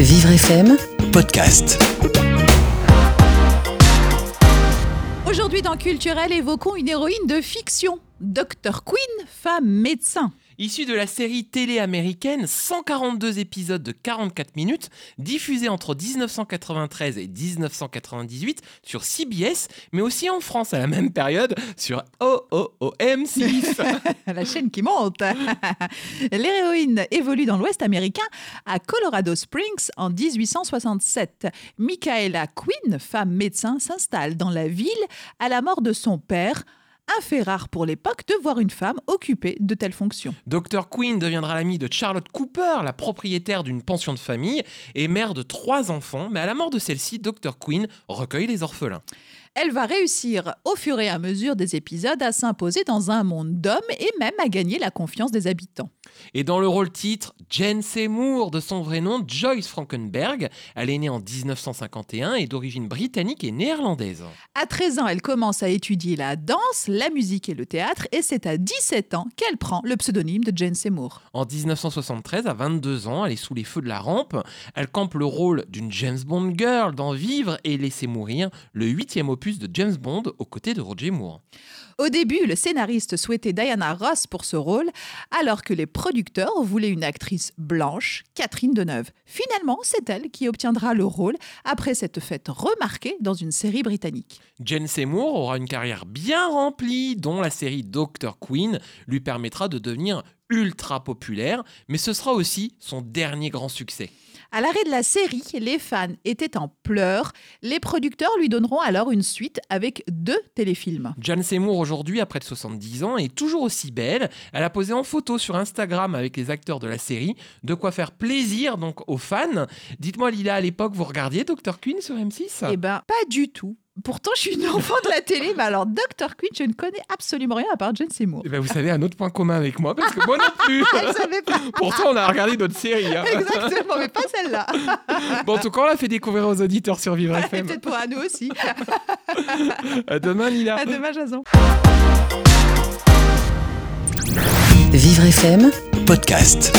Vivre FM, podcast. Aujourd'hui dans Culturel, évoquons une héroïne de fiction, Dr. Queen, femme médecin. Issu de la série télé américaine, 142 épisodes de 44 minutes, diffusés entre 1993 et 1998 sur CBS, mais aussi en France à la même période sur OOOM6. La chaîne qui monte. L'héroïne évolue dans l'Ouest américain à Colorado Springs en 1867. Michaela Quinn, femme médecin, s'installe dans la ville à la mort de son père un fait rare pour l'époque de voir une femme occupée de telles fonctions. Dr. Queen deviendra l'amie de Charlotte Cooper, la propriétaire d'une pension de famille et mère de trois enfants, mais à la mort de celle-ci, Dr. Queen recueille les orphelins. Elle va réussir au fur et à mesure des épisodes à s'imposer dans un monde d'hommes et même à gagner la confiance des habitants. Et dans le rôle titre, Jane Seymour, de son vrai nom Joyce Frankenberg. Elle est née en 1951 et d'origine britannique et néerlandaise. À 13 ans, elle commence à étudier la danse, la musique et le théâtre et c'est à 17 ans qu'elle prend le pseudonyme de Jane Seymour. En 1973, à 22 ans, elle est sous les feux de la rampe. Elle campe le rôle d'une James Bond girl dans Vivre et laisser mourir, le huitième opus de James Bond aux côtés de Roger Moore. Au début, le scénariste souhaitait Diana Ross pour ce rôle, alors que les producteurs voulaient une actrice blanche, Catherine Deneuve. Finalement, c'est elle qui obtiendra le rôle après cette fête remarquée dans une série britannique. Jane Seymour aura une carrière bien remplie, dont la série Doctor Queen lui permettra de devenir ultra populaire, mais ce sera aussi son dernier grand succès. À l'arrêt de la série, les fans étaient en pleurs. Les producteurs lui donneront alors une suite avec deux téléfilms. Jane Seymour, aujourd'hui, à près de 70 ans, est toujours aussi belle. Elle a posé en photo sur Instagram avec les acteurs de la série, de quoi faire plaisir donc aux fans. Dites-moi, Lila, à l'époque, vous regardiez Dr. Queen sur M6 Eh ben, pas du tout. Pourtant, je suis une enfant de la télé, mais alors Dr. Queen, je ne connais absolument rien à part Jane Seymour. Eh ben, vous savez un autre point commun avec moi, parce que moi non plus. Pas. Pourtant, on a regardé d'autres séries. hein. Exactement, mais pas celle-là. Bon, en tout cas, on l'a fait découvrir aux auditeurs sur Vivre Et FM. peut-être pour à nous aussi. À demain, Lila. À demain, Jason. Vivre FM, podcast.